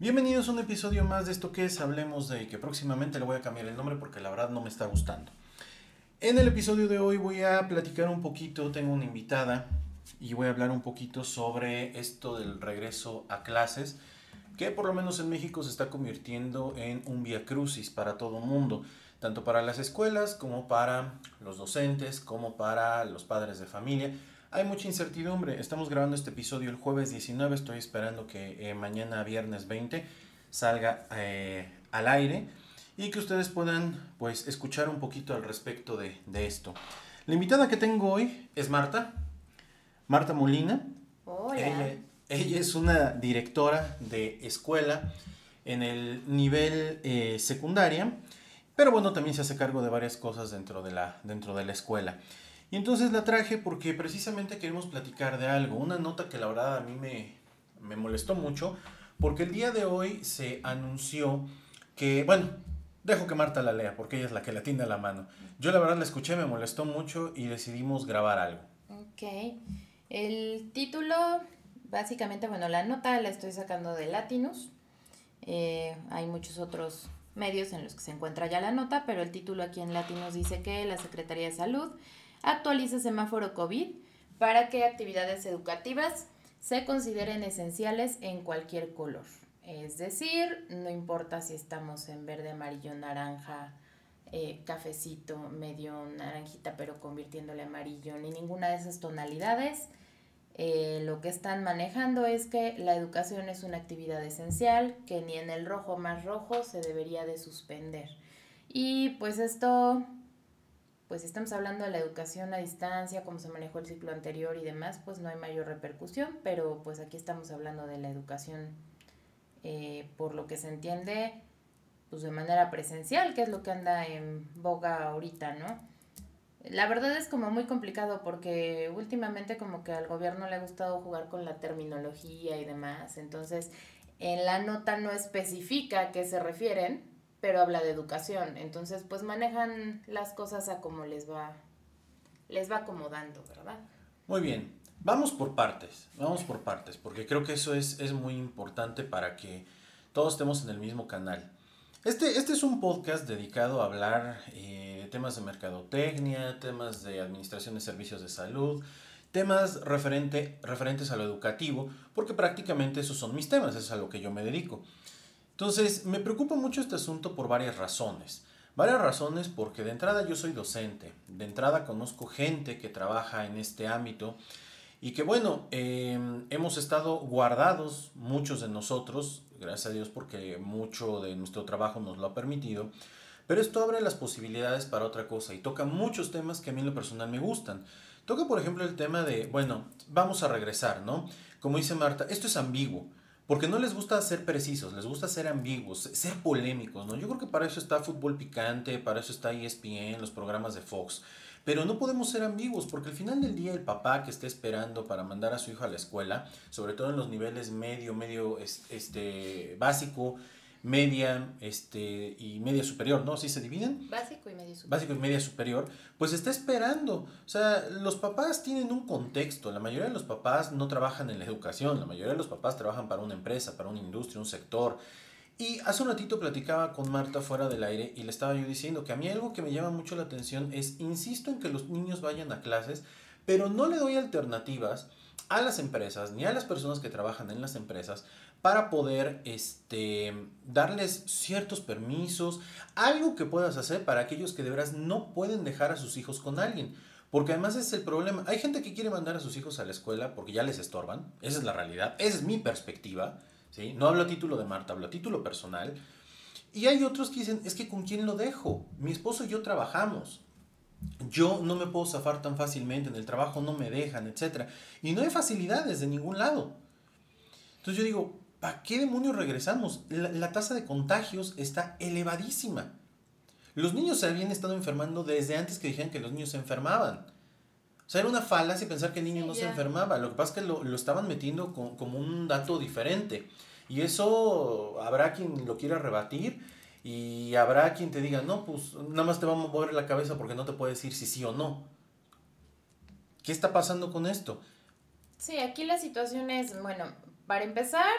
Bienvenidos a un episodio más de esto que es Hablemos de que próximamente le voy a cambiar el nombre porque la verdad no me está gustando. En el episodio de hoy voy a platicar un poquito, tengo una invitada y voy a hablar un poquito sobre esto del regreso a clases, que por lo menos en México se está convirtiendo en un vía crucis para todo mundo, tanto para las escuelas como para los docentes, como para los padres de familia. Hay mucha incertidumbre. Estamos grabando este episodio el jueves 19. Estoy esperando que eh, mañana, viernes 20, salga eh, al aire y que ustedes puedan pues escuchar un poquito al respecto de, esto. La invitada que tengo hoy es Marta, Marta Molina. Hola. Ella, es una directora de escuela en el nivel eh, secundaria, pero bueno, también se hace cargo de varias cosas dentro de la, dentro de la escuela. Y entonces la traje porque precisamente queremos platicar de algo, una nota que la verdad a mí me, me molestó mucho, porque el día de hoy se anunció que, bueno, dejo que Marta la lea, porque ella es la que la tiene a la mano. Yo la verdad la escuché, me molestó mucho y decidimos grabar algo. Ok, el título, básicamente, bueno, la nota la estoy sacando de Latinus, eh, hay muchos otros medios en los que se encuentra ya la nota, pero el título aquí en Latinus dice que la Secretaría de Salud actualiza semáforo COVID para que actividades educativas se consideren esenciales en cualquier color. Es decir, no importa si estamos en verde, amarillo, naranja, eh, cafecito, medio naranjita, pero convirtiéndole amarillo, ni ninguna de esas tonalidades. Eh, lo que están manejando es que la educación es una actividad esencial, que ni en el rojo más rojo se debería de suspender. Y pues esto pues estamos hablando de la educación a distancia, cómo se manejó el ciclo anterior y demás, pues no hay mayor repercusión, pero pues aquí estamos hablando de la educación eh, por lo que se entiende, pues de manera presencial, que es lo que anda en boga ahorita, ¿no? La verdad es como muy complicado porque últimamente como que al gobierno le ha gustado jugar con la terminología y demás, entonces en la nota no especifica a qué se refieren, pero habla de educación. Entonces, pues manejan las cosas a como les va, les va acomodando, ¿verdad? Muy bien. Vamos por partes, vamos por partes, porque creo que eso es, es muy importante para que todos estemos en el mismo canal. Este, este es un podcast dedicado a hablar eh, de temas de mercadotecnia, temas de administración de servicios de salud, temas referente, referentes a lo educativo, porque prácticamente esos son mis temas, es a lo que yo me dedico. Entonces, me preocupa mucho este asunto por varias razones. Varias razones porque de entrada yo soy docente, de entrada conozco gente que trabaja en este ámbito y que bueno, em, hemos estado guardados muchos de nosotros, gracias a Dios porque mucho de nuestro trabajo nos lo ha permitido, pero esto abre las posibilidades para otra cosa y toca muchos temas que a mí en lo personal me gustan. Toca por ejemplo el tema de, bueno, vamos a regresar, ¿no? Como dice Marta, esto es ambiguo. Porque no les gusta ser precisos, les gusta ser ambiguos, ser polémicos, ¿no? Yo creo que para eso está Fútbol Picante, para eso está ESPN, los programas de Fox. Pero no podemos ser ambiguos porque al final del día el papá que esté esperando para mandar a su hijo a la escuela, sobre todo en los niveles medio, medio este, básico, media este, y media superior, ¿no? ¿Sí se dividen? Básico y media superior. Básico y media superior, pues está esperando. O sea, los papás tienen un contexto. La mayoría de los papás no trabajan en la educación, la mayoría de los papás trabajan para una empresa, para una industria, un sector. Y hace un ratito platicaba con Marta fuera del aire y le estaba yo diciendo que a mí algo que me llama mucho la atención es, insisto en que los niños vayan a clases, pero no le doy alternativas a las empresas ni a las personas que trabajan en las empresas para poder este, darles ciertos permisos, algo que puedas hacer para aquellos que de veras no pueden dejar a sus hijos con alguien. Porque además es el problema. Hay gente que quiere mandar a sus hijos a la escuela porque ya les estorban. Esa es la realidad. Esa es mi perspectiva. ¿sí? No hablo a título de Marta, hablo a título personal. Y hay otros que dicen, es que con quién lo dejo. Mi esposo y yo trabajamos. Yo no me puedo zafar tan fácilmente, en el trabajo no me dejan, etc. Y no hay facilidades de ningún lado. Entonces yo digo, ¿para qué demonios regresamos? La, tasa de contagios está elevadísima. Los niños se habían estado enfermando desde antes que dijeran que los niños se enfermaban. O sea, era una falacia pensar que el niño no se enfermaba. Lo que pasa es que lo, estaban metiendo como un dato diferente. Y eso habrá quien lo quiera rebatir y habrá quien te diga, no, pues nada más te vamos a mover la cabeza porque no te puede decir si sí o no. ¿Qué está pasando con esto? Sí, aquí la situación es, bueno, para empezar,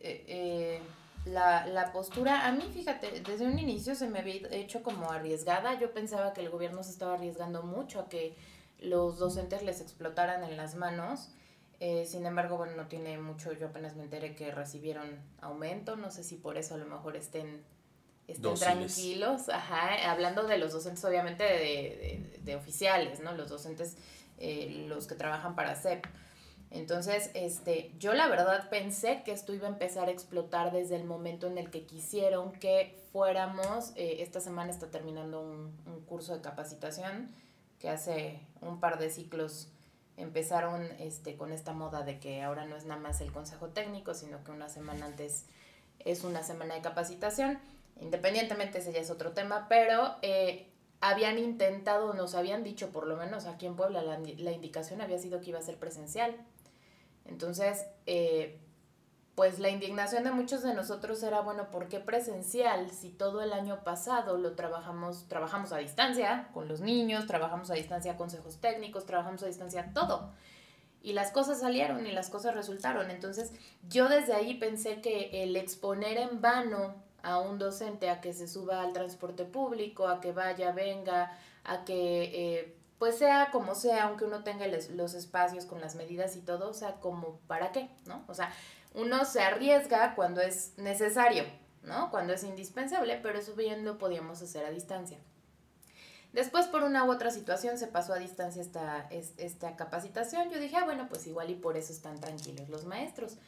eh, eh, la, la, postura, a mí fíjate, desde un inicio se me había hecho como arriesgada, yo pensaba que el gobierno se estaba arriesgando mucho a que los docentes les explotaran en las manos, eh, sin embargo, bueno, no tiene mucho, yo apenas me enteré que recibieron aumento, no sé si por eso a lo mejor estén, estén tranquilos, ajá, hablando de los docentes obviamente de, de, de oficiales, ¿no? Los docentes, eh, los que trabajan para CEP. Entonces, este, yo la verdad pensé que esto iba a empezar a explotar desde el momento en el que quisieron que fuéramos, eh, esta semana está terminando un, curso de capacitación que hace un par de ciclos empezaron este, con esta moda de que ahora no es nada más el consejo técnico, sino que una semana antes es una semana de capacitación. Independientemente, ese ya es otro tema, pero eh, habían intentado, nos habían dicho, por lo menos aquí en Puebla, la, la indicación había sido que iba a ser presencial. Entonces, eh, pues la indignación de muchos de nosotros era, bueno, ¿por qué presencial si todo el año pasado lo trabajamos, trabajamos a distancia con los niños, trabajamos a distancia consejos técnicos, trabajamos a distancia todo? Y las cosas salieron y las cosas resultaron. Entonces, yo desde ahí pensé que el exponer en vano a un docente a que se suba al transporte público, a que vaya, venga, a que eh, pues sea como sea, aunque uno tenga los espacios con las medidas y todo, o sea, como para qué, ¿no? O sea, uno se arriesga cuando es necesario, ¿no? Cuando es indispensable, pero eso lo podíamos hacer a distancia. Después, por una u otra situación, se pasó a distancia esta, esta capacitación. Yo dije, ah, bueno, pues igual y por eso están tranquilos los maestros.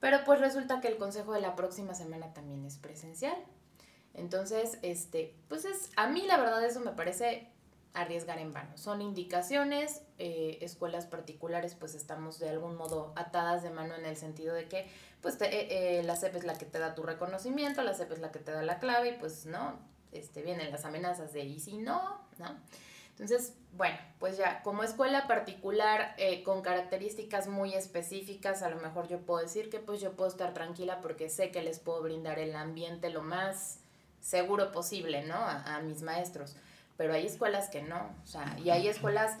Pero pues resulta que el consejo de la próxima semana también es presencial. Entonces, este, pues es, a mí la verdad eso me parece arriesgar en vano. Son indicaciones, eh, escuelas particulares pues estamos de algún modo atadas de mano en el sentido de que pues eh, eh, la CEP es la que te da tu reconocimiento, la CEP es la que te da la clave y pues no, este, vienen las amenazas de y si no, ¿no? Entonces, bueno, pues ya, como escuela particular con características muy específicas, a lo mejor yo puedo decir que pues yo puedo estar tranquila porque sé que les puedo brindar el ambiente lo más seguro posible, ¿no? a mis maestros pero hay escuelas que no, o sea, y hay escuelas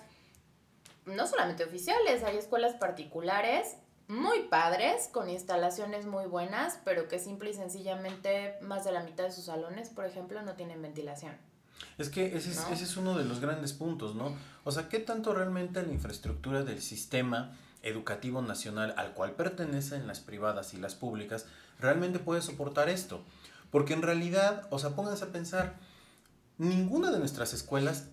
no solamente oficiales, hay escuelas particulares muy padres, con instalaciones muy buenas, pero que simple y sencillamente más de la mitad de sus salones, por ejemplo, no tienen ventilación. Es que ese es, ese es uno de los grandes puntos, ¿no? O sea, ¿qué tanto realmente la infraestructura del sistema educativo nacional al cual pertenecen las privadas y las públicas realmente puede soportar esto? Porque en realidad, o sea, pónganse a pensar, ninguna de nuestras escuelas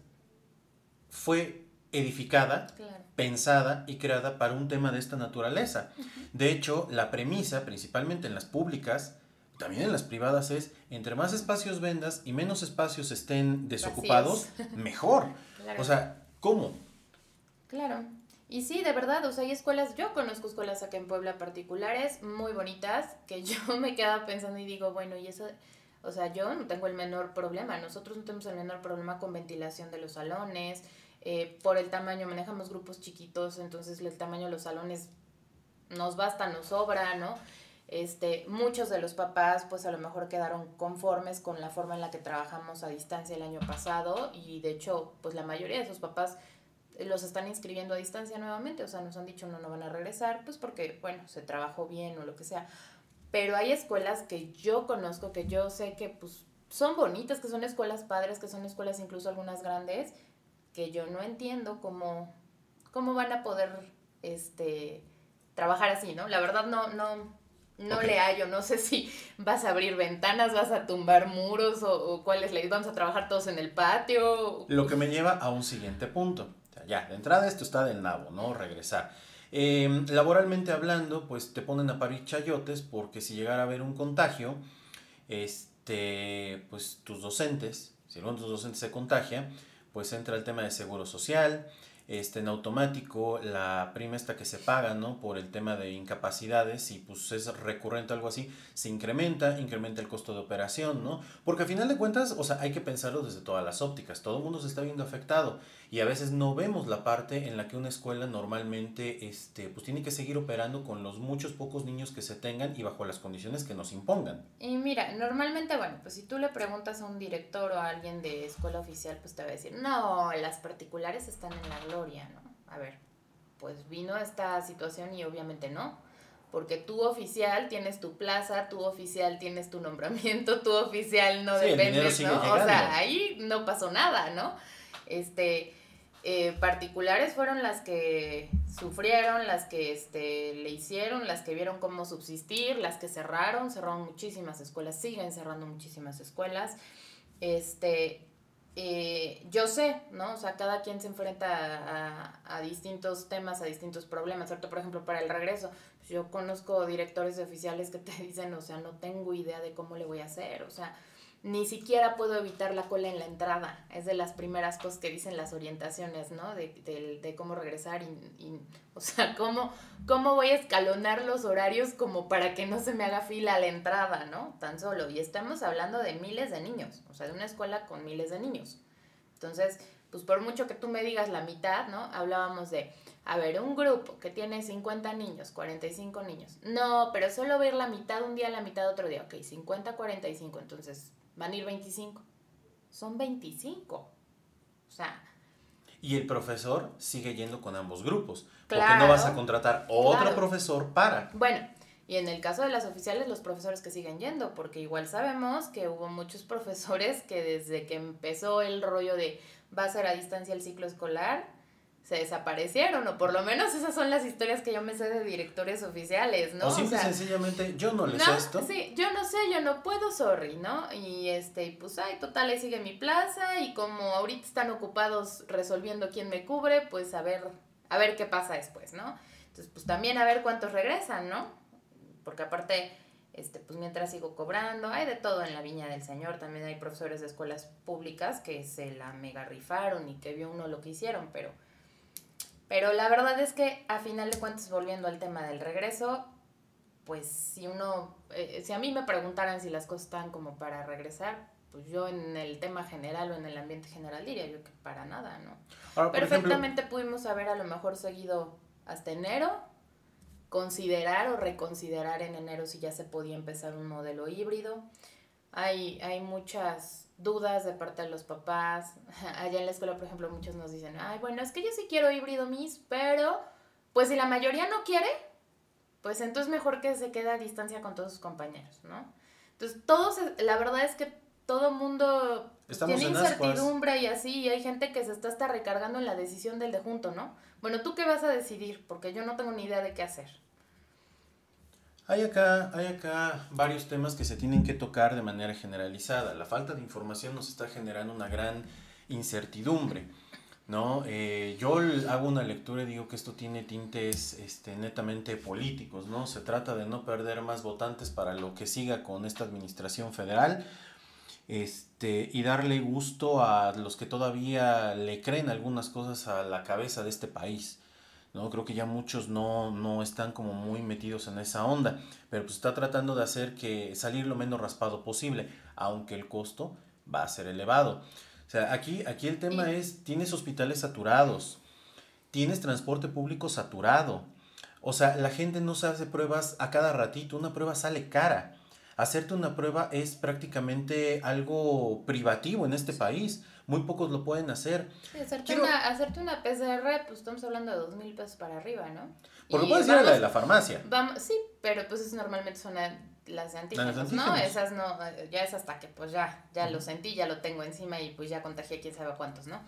fue edificada, pensada y creada para un tema de esta naturaleza. De hecho, la premisa, principalmente en las públicas, también en las privadas, es entre más espacios vendas y menos espacios estén desocupados, mejor. O sea, ¿cómo? Claro. Y sí, de verdad, o sea, hay escuelas, yo conozco escuelas acá en Puebla particulares muy bonitas, que yo me quedaba pensando y digo, bueno, y eso o sea, yo no tengo el menor problema, nosotros no tenemos el menor problema con ventilación de los salones, eh, por el tamaño, manejamos grupos chiquitos, entonces el tamaño de los salones nos basta, nos sobra, ¿no? Este, muchos de los papás pues a lo mejor quedaron conformes con la forma en la que trabajamos a distancia el año pasado y de hecho pues la mayoría de esos papás los están inscribiendo a distancia nuevamente, o sea, nos han dicho no, no van a regresar, pues porque, bueno, se trabajó bien o lo que sea pero hay escuelas que yo conozco, que yo sé que pues son bonitas, que son escuelas padres, que son escuelas incluso algunas grandes, que yo no entiendo cómo, cómo van a poder este, trabajar así, ¿no? La verdad no, no, no le hallo, no sé si vas a abrir ventanas, vas a tumbar muros o, o cuál es la idea, vamos a trabajar todos en el patio. Lo que me lleva a un siguiente punto. ya, de entrada esto está del nabo, ¿no? Regresar. Em, laboralmente hablando, pues te ponen a parir chayotes porque si llegara a haber un contagio, este, pues tus docentes, si alguno de tus docentes se contagia, pues entra el tema de seguro social, este, en automático la prima esta que se paga, ¿no? Por el tema de incapacidades y pues es recurrente algo así, se incrementa, incrementa el costo de operación, ¿no? Porque a final de cuentas, o sea, hay que pensarlo desde todas las ópticas, todo el mundo se está viendo afectado y a veces no vemos la parte en la que una escuela normalmente, este, pues tiene que seguir operando con los muchos pocos niños que se tengan y bajo las condiciones que nos impongan. Y mira, normalmente, bueno, pues si tú le preguntas a un director o a alguien de escuela oficial, pues te va a decir, no, las particulares están en la gloria, ¿no? A ver, pues vino esta situación y obviamente no. porque tú oficial tienes tu plaza, tú oficial tienes tu nombramiento, tú oficial no dependes, ¿no? O sea, ahí no pasó nada, ¿no? Este, eh, particulares fueron las que sufrieron, las que este, le hicieron, las que vieron cómo subsistir, las que cerraron, cerraron muchísimas escuelas, siguen cerrando muchísimas escuelas. Este, eh, yo sé, ¿no? O sea, cada quien se enfrenta a, distintos temas, a distintos problemas. ¿cierto? Por ejemplo, para el regreso, pues yo conozco directores de oficiales que te dicen, o sea, no tengo idea de cómo le voy a hacer, o sea, ni siquiera puedo evitar la cola en la entrada. Es de las primeras cosas que dicen las orientaciones, ¿no? De, de, cómo regresar y, o sea, cómo, cómo voy a escalonar los horarios como para que no se me haga fila a la entrada, ¿no? Tan solo. Y estamos hablando de miles de niños, o sea, de una escuela con miles de niños. Entonces, pues por mucho que tú me digas la mitad, ¿no? Hablábamos de, a ver, un grupo que tiene 50 niños, 45 niños. No, pero solo ver la mitad un día, la mitad otro día. Ok, 50, 45. Entonces, van a ir 25. Son 25. O sea... Y el profesor sigue yendo con ambos grupos. porque no vas a contratar otro profesor para. Bueno, y en el caso de las oficiales, los profesores que siguen yendo, porque igual sabemos que hubo muchos profesores que desde que empezó el rollo de va a ser a distancia el ciclo escolar, se desaparecieron, o por lo menos esas son las historias que yo me sé de directores oficiales, ¿no? O simple sencillamente, yo no les sé esto. Sí, yo no sé, yo no puedo, sorry, ¿no? Y este, pues, ay, total, ahí sigue mi plaza, y como ahorita están ocupados resolviendo quién me cubre, pues a ver, a ver qué pasa después, ¿no? Entonces, pues también a ver cuántos regresan, ¿no? Porque aparte, este, pues mientras sigo cobrando, hay de todo en la viña del Señor, también hay profesores de escuelas públicas que se la mega rifaron y que vio uno lo que hicieron, pero pero la verdad es que a final de cuentas, volviendo al tema del regreso, pues si uno, eh, si a mí me preguntaran si las cosas están como para regresar, pues yo en el tema general o en el ambiente general diría yo que para nada, ¿no? Perfectamente pudimos haber a lo mejor seguido hasta enero, considerar o reconsiderar en enero si ya se podía empezar un modelo híbrido. Hay, hay muchas dudas de parte de los papás. Allá en la escuela, por ejemplo, muchos nos dicen, ay, bueno, es que yo sí quiero híbrido mis, pero pues si la mayoría no quiere, pues entonces mejor que se quede a distancia con todos sus compañeros, ¿no? Entonces, todos, la verdad es que todo mundo tiene incertidumbre y así, y hay gente que se está hasta recargando en la decisión del de junto, ¿no? Bueno, ¿tú qué vas a decidir? Porque yo no tengo ni idea de qué hacer. Hay acá, hay acá varios temas que se tienen que tocar de manera generalizada. La falta de información nos está generando una gran incertidumbre. ¿no? Eh, yo hago una lectura y digo que esto tiene tintes este, netamente políticos, ¿no? Se trata de no perder más votantes para lo que siga con esta administración federal este, y darle gusto a los que todavía le creen algunas cosas a la cabeza de este país. ¿No? Creo que ya muchos no, no están como muy metidos en esa onda, pero pues está tratando de hacer que salir lo menos raspado posible, aunque el costo va a ser elevado. O sea, aquí, aquí el tema es, tienes hospitales saturados, tienes transporte público saturado, o sea, la gente no se hace pruebas a cada ratito, una prueba sale cara. Hacerte una prueba es prácticamente algo privativo en este país muy pocos lo pueden hacer. hacerte, una, hacerte una PCR, pues estamos hablando de dos mil pesos para arriba, ¿no? Por lo puedes ir a la de la farmacia. Vamos, sí, pero pues es, normalmente son las de antígenos, ¿no? Esas no, ya es hasta que pues ya, ya lo sentí, ya lo tengo encima y pues ya contagié quién sabe cuántos, ¿no?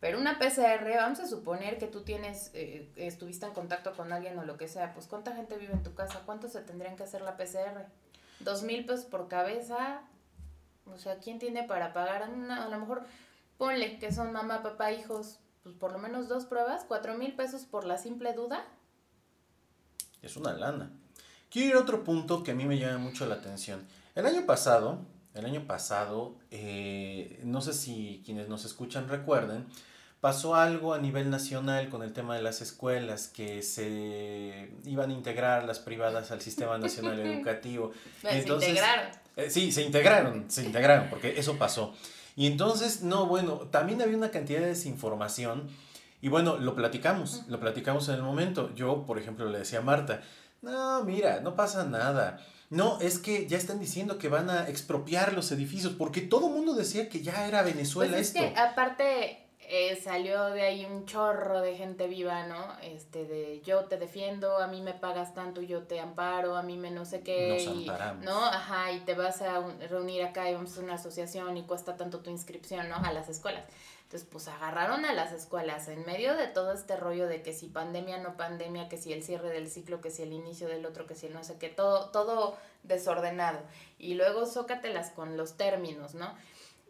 Pero una PCR, vamos a suponer que tú tienes, eh, estuviste en contacto con alguien o lo que sea, pues ¿cuánta gente vive en tu casa? ¿Cuánto se tendrían que hacer la PCR? Dos mil pesos por cabeza, o sea, ¿quién tiene para pagar? Una, a lo mejor ponle que son mamá, papá, hijos, pues por lo menos dos pruebas, cuatro mil pesos por la simple duda. Es una lana. Quiero ir a otro punto que a mí me llama mucho la atención. El año pasado, el año pasado, eh, no sé si quienes nos escuchan recuerden, pasó algo a nivel nacional con el tema de las escuelas, que se iban a integrar las privadas al Sistema Nacional Educativo. Entonces, se integraron. Eh, sí, se integraron, se integraron, porque eso pasó. Y entonces, no, bueno, también había una cantidad de desinformación. Y bueno, lo platicamos, lo platicamos en el momento. Yo, por ejemplo, le decía a Marta, no, mira, no pasa nada. No, es que ya están diciendo que van a expropiar los edificios, porque todo el mundo decía que ya era Venezuela pues esto. aparte, eh, salió de ahí un chorro de gente viva, ¿no? Este, de yo te defiendo, a mí me pagas tanto, yo te amparo, a mí me no sé qué. Nos amparamos. ¿No? Ajá, y te vas a reunir acá y vamos a una asociación y cuesta tanto tu inscripción, ¿no? A las escuelas. Entonces, pues agarraron a las escuelas en medio de todo este rollo de que si pandemia, no pandemia, que si el cierre del ciclo, que si el inicio del otro, que si el no sé qué, todo, todo desordenado. Y luego zócatelas con los términos, ¿no?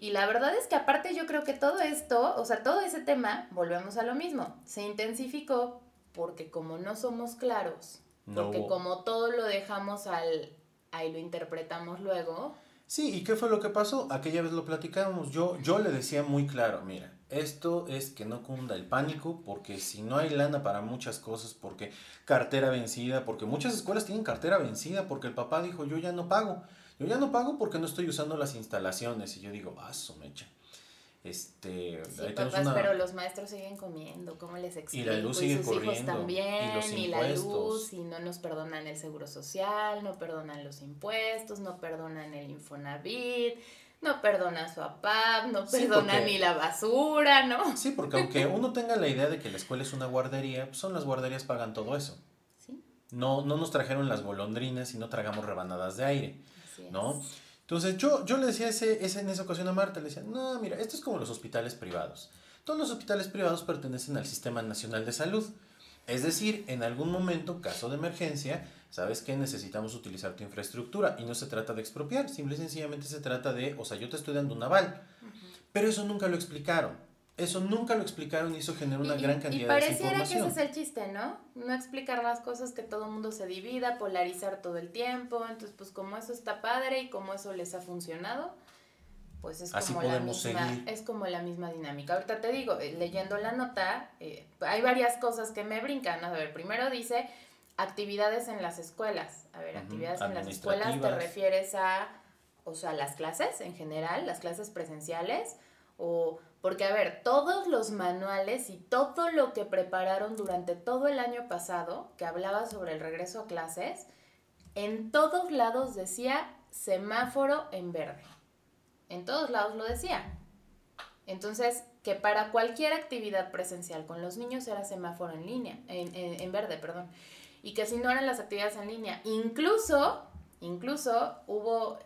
Y la verdad es que aparte yo creo que todo esto, o sea, todo ese tema, volvemos a lo mismo, se intensificó porque como no somos claros, porque como todo lo dejamos al, ahí lo interpretamos luego, Sí, ¿y qué fue lo que pasó? Aquella vez lo platicábamos. Yo, yo le decía muy claro, mira, esto es que no cunda el pánico, porque si no hay lana para muchas cosas, porque cartera vencida, porque muchas escuelas tienen cartera vencida, porque el papá dijo, yo ya no pago. Yo ya no pago porque no estoy usando las instalaciones. Y yo digo, ah, su mecha. Este, pero los maestros siguen comiendo, ¿cómo les explico? Y la luz sigue sus hijos también, y, la luz, y no nos perdonan el seguro social, no perdonan los impuestos, no perdonan el Infonavit, no perdonan su APAP, no perdonan ni la basura, ¿no? Sí, porque aunque uno tenga la idea de que la escuela es una guardería, pues son las guarderías pagan todo eso. Sí. No, no nos trajeron las golondrinas y no tragamos rebanadas de aire, ¿no? Entonces yo, yo le decía ese, ese, en esa ocasión a Marta, le decía, no, mira, esto es como los hospitales privados. Todos los hospitales privados pertenecen al Sistema Nacional de Salud. Es decir, en algún momento, caso de emergencia, sabes que necesitamos utilizar tu infraestructura y no se trata de expropiar, simple y sencillamente se trata de, o sea, yo te estoy dando un aval. Pero eso nunca lo explicaron. Eso nunca lo explicaron y eso generó una gran cantidad de información. Y pareciera que ese es el chiste, ¿no? No explicar las cosas, que todo el mundo se divida, polarizar todo el tiempo. Entonces, pues como eso está padre y como eso les ha funcionado, pues es como la misma es como la misma dinámica. Ahorita te digo, eh, leyendo la nota, eh, hay varias cosas que me brincan. A ver, primero dice actividades en las escuelas. A ver, actividades en las escuelas te refieres a, o sea, las clases en general, las clases presenciales o porque, a ver, todos los manuales y todo lo que prepararon durante todo el año pasado, que hablaba sobre el regreso a clases, en todos lados decía semáforo en verde. En todos lados lo decía. Entonces, que para cualquier actividad presencial con los niños era semáforo en línea, en, verde, perdón. Y que si no eran las actividades en línea, incluso, incluso hubo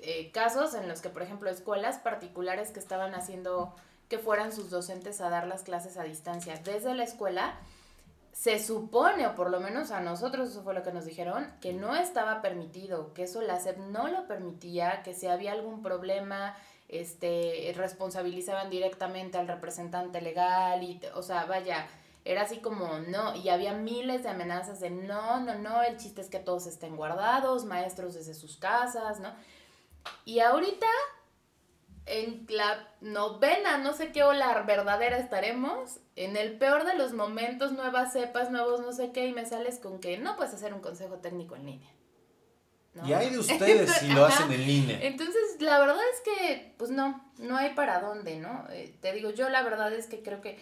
eh, casos en los que, por ejemplo, escuelas particulares que estaban haciendo que fueran sus docentes a dar las clases a distancia desde la escuela, se supone, o por lo menos a nosotros eso fue lo que nos dijeron, que no estaba permitido, que eso la SEP no lo permitía, que si había algún problema, este, responsabilizaban directamente al representante legal, y, o sea, vaya, era así como no, y había miles de amenazas de no, no, no, el chiste es que todos estén guardados, maestros desde sus casas, ¿no? Y ahorita en la novena, no sé qué ola verdadera estaremos, en el peor de los momentos, nuevas cepas, nuevos no sé qué, y me sales con que no puedes hacer un consejo técnico en línea. Y hay de ustedes si lo hacen en línea. Entonces, la verdad es que, pues no, no hay para dónde, ¿no? Eh, te digo, yo la verdad es que creo que,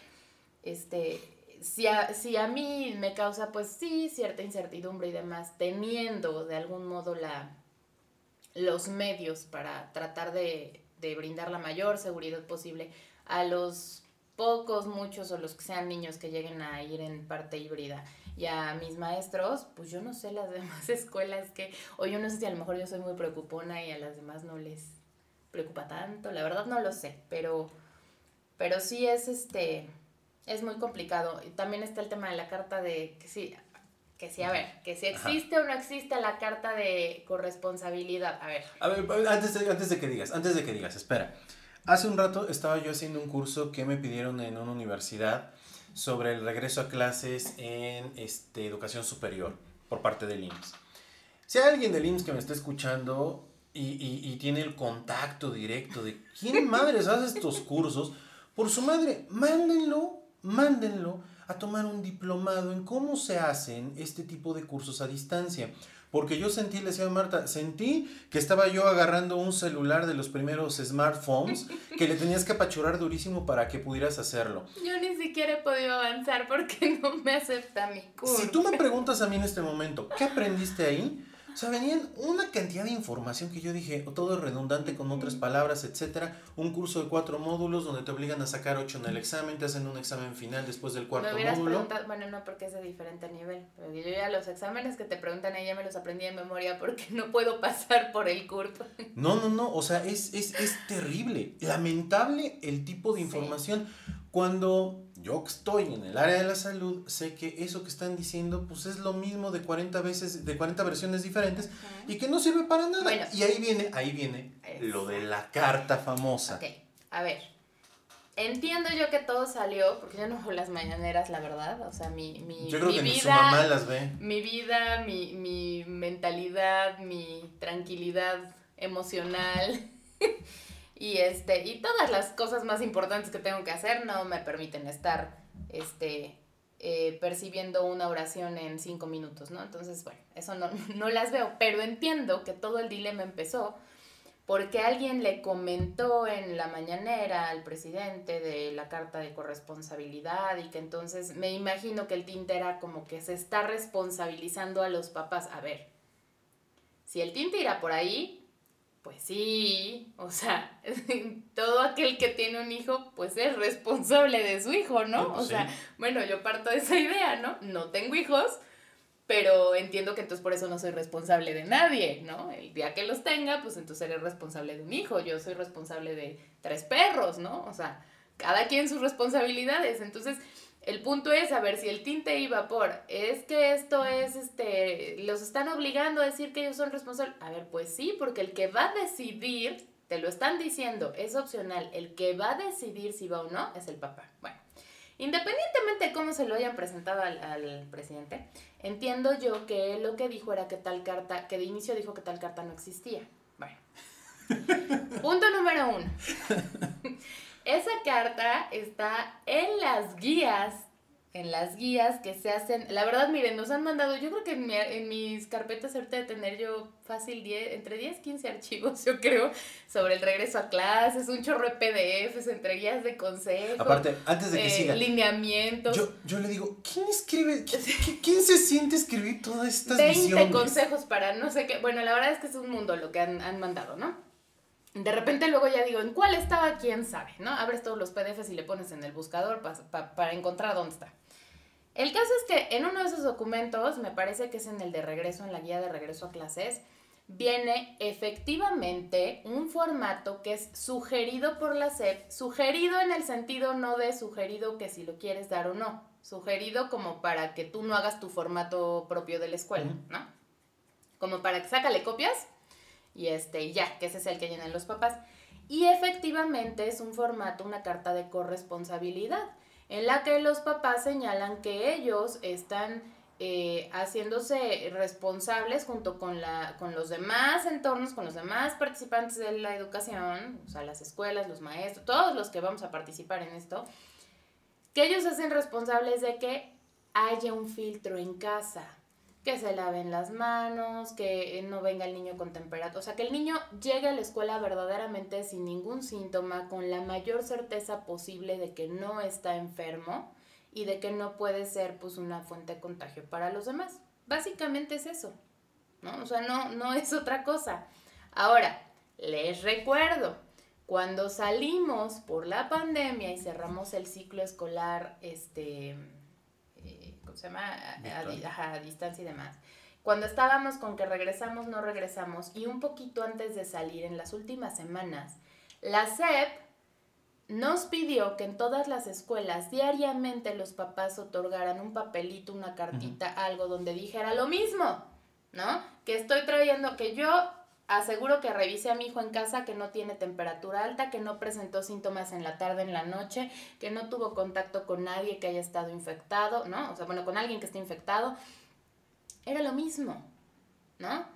este, si a, si a mí me causa, pues sí, cierta incertidumbre y demás, teniendo de algún modo la, los medios para tratar de de brindar la mayor seguridad posible a los pocos, muchos o los que sean niños que lleguen a ir en parte híbrida y a mis maestros, pues yo no sé las demás escuelas que, o yo no sé si a lo mejor yo soy muy preocupona y a las demás no les preocupa tanto, la verdad no lo sé, pero, pero sí es este, es muy complicado. Y también está el tema de la carta de que sí, que sí, a ver, que si existe o no existe la carta de corresponsabilidad. A ver. A ver, antes de, antes de que digas, antes de que digas, espera. Hace un rato estaba yo haciendo un curso que me pidieron en una universidad sobre el regreso a clases en este, educación superior por parte del IMSS. Si hay alguien del IMSS que me está escuchando y, y, y tiene el contacto directo de quién madres hace estos cursos, por su madre, mándenlo, mándenlo a tomar un diplomado en cómo se hacen este tipo de cursos a distancia. Porque yo sentí, le decía a Marta, sentí que estaba yo agarrando un celular de los primeros smartphones que le tenías que apachurar durísimo para que pudieras hacerlo. Yo ni siquiera he podido avanzar porque no me acepta mi curso. Si tú me preguntas a mí en este momento, ¿qué aprendiste ahí? O sea, venían una cantidad de información que yo dije, todo redundante con otras palabras, etcétera. Un curso de cuatro módulos donde te obligan a sacar ocho en el examen, te hacen un examen final después del cuarto me módulo. Bueno, no, porque es de diferente nivel. Pero yo ya los exámenes que te preguntan ahí ya me los aprendí en memoria porque no puedo pasar por el curso. No, no, no. O sea, es, es, es terrible. Lamentable el tipo de información. Cuando yo que estoy en el área de la salud, sé que eso que están diciendo, pues es lo mismo de 40 veces, de 40 versiones diferentes y que no sirve para nada. y ahí viene, ahí viene lo de la carta famosa. Ok, a ver. Entiendo yo que todo salió, porque yo no hago las mañaneras, la verdad. O sea, mi, mi, yo creo mi que vida. Su mamá las ve. Mi vida, mi, mi mentalidad, mi tranquilidad emocional. y este y todas las cosas más importantes que tengo que hacer no me permiten estar este eh, percibiendo una oración en cinco minutos, ¿no? Entonces, bueno, eso no, no las veo, pero entiendo que todo el dilema empezó porque alguien le comentó en la mañanera al presidente de la carta de corresponsabilidad y que entonces me imagino que el tinte era como que se está responsabilizando a los papás. A ver, si el tinte irá por ahí, pues sí, o sea, todo aquel que tiene un hijo, pues es responsable de su hijo, ¿no? O sea, bueno, yo parto de esa idea, ¿no? No tengo hijos, pero entiendo que entonces por eso no soy responsable de nadie, ¿no? El día que los tenga, pues entonces seré responsable de un hijo, yo soy responsable de tres perros, ¿no? O sea, cada quien sus responsabilidades, entonces el punto es a ver si el tinte iba por, es que esto es, este, los están obligando a decir que ellos son responsables. A ver, pues sí, porque el que va a decidir, te lo están diciendo, es opcional, el que va a decidir si va o no es el papá. Bueno, independientemente de cómo se lo hayan presentado al, al presidente, entiendo yo que lo que dijo era que tal carta, que de inicio dijo que tal carta no existía. Bueno. Punto número uno. Esa carta está en las guías, en las guías que se hacen. La verdad, miren, nos han mandado, yo creo que en, mis carpetas ahorita de tener yo fácil 10, entre 10, 15 archivos, yo creo, sobre el regreso a clases, un chorro de PDFs, entre guías de consejo. Aparte, antes de que eh, siga. Lineamientos. Yo, yo le digo, ¿quién escribe? ¿Quién, se siente escribir todas estas 20 consejos para no sé qué. Bueno, la verdad es que es un mundo lo que han, han mandado, ¿no? De repente luego ya digo, ¿en cuál estaba? ¿Quién sabe? ¿No? Abres todos los PDFs y le pones en el buscador para encontrar dónde está. El caso es que en uno de esos documentos, me parece que es en el de regreso, en la guía de regreso a clases, viene efectivamente un formato que es sugerido por la SEP, sugerido en el sentido no de sugerido que si lo quieres dar o no, sugerido como para que tú no hagas tu formato propio de la escuela, ¿no? Como para que sácale copias y este, ya, que ese es el que llenan los papás. Y efectivamente es un formato, una carta de corresponsabilidad, en la que los papás señalan que ellos están eh, haciéndose responsables junto con, la, con los demás entornos, con los demás participantes de la educación, o sea, las escuelas, los maestros, todos los que vamos a participar en esto, que ellos hacen responsables de que haya un filtro en casa, que se laven las manos, que no venga el niño con temperatura, o sea, que el niño llegue a la escuela verdaderamente sin ningún síntoma, con la mayor certeza posible de que no está enfermo y de que no puede ser pues una fuente de contagio para los demás. Básicamente es eso, ¿no? O sea, no, no es otra cosa. Ahora, les recuerdo, cuando salimos por la pandemia y cerramos el ciclo escolar, este, se llama? A, distancia y demás. Cuando estábamos con que regresamos, no regresamos, y un poquito antes de salir, en las últimas semanas, la SEP nos pidió que en todas las escuelas diariamente los papás otorgaran un papelito, una cartita, algo donde dijera lo mismo, ¿no? Que estoy trayendo, que yo aseguro que revise a mi hijo en casa que no tiene temperatura alta, que no presentó síntomas en la tarde, en la noche, que no tuvo contacto con nadie que haya estado infectado, ¿no? O sea, bueno, con alguien que esté infectado. Era lo mismo, ¿no?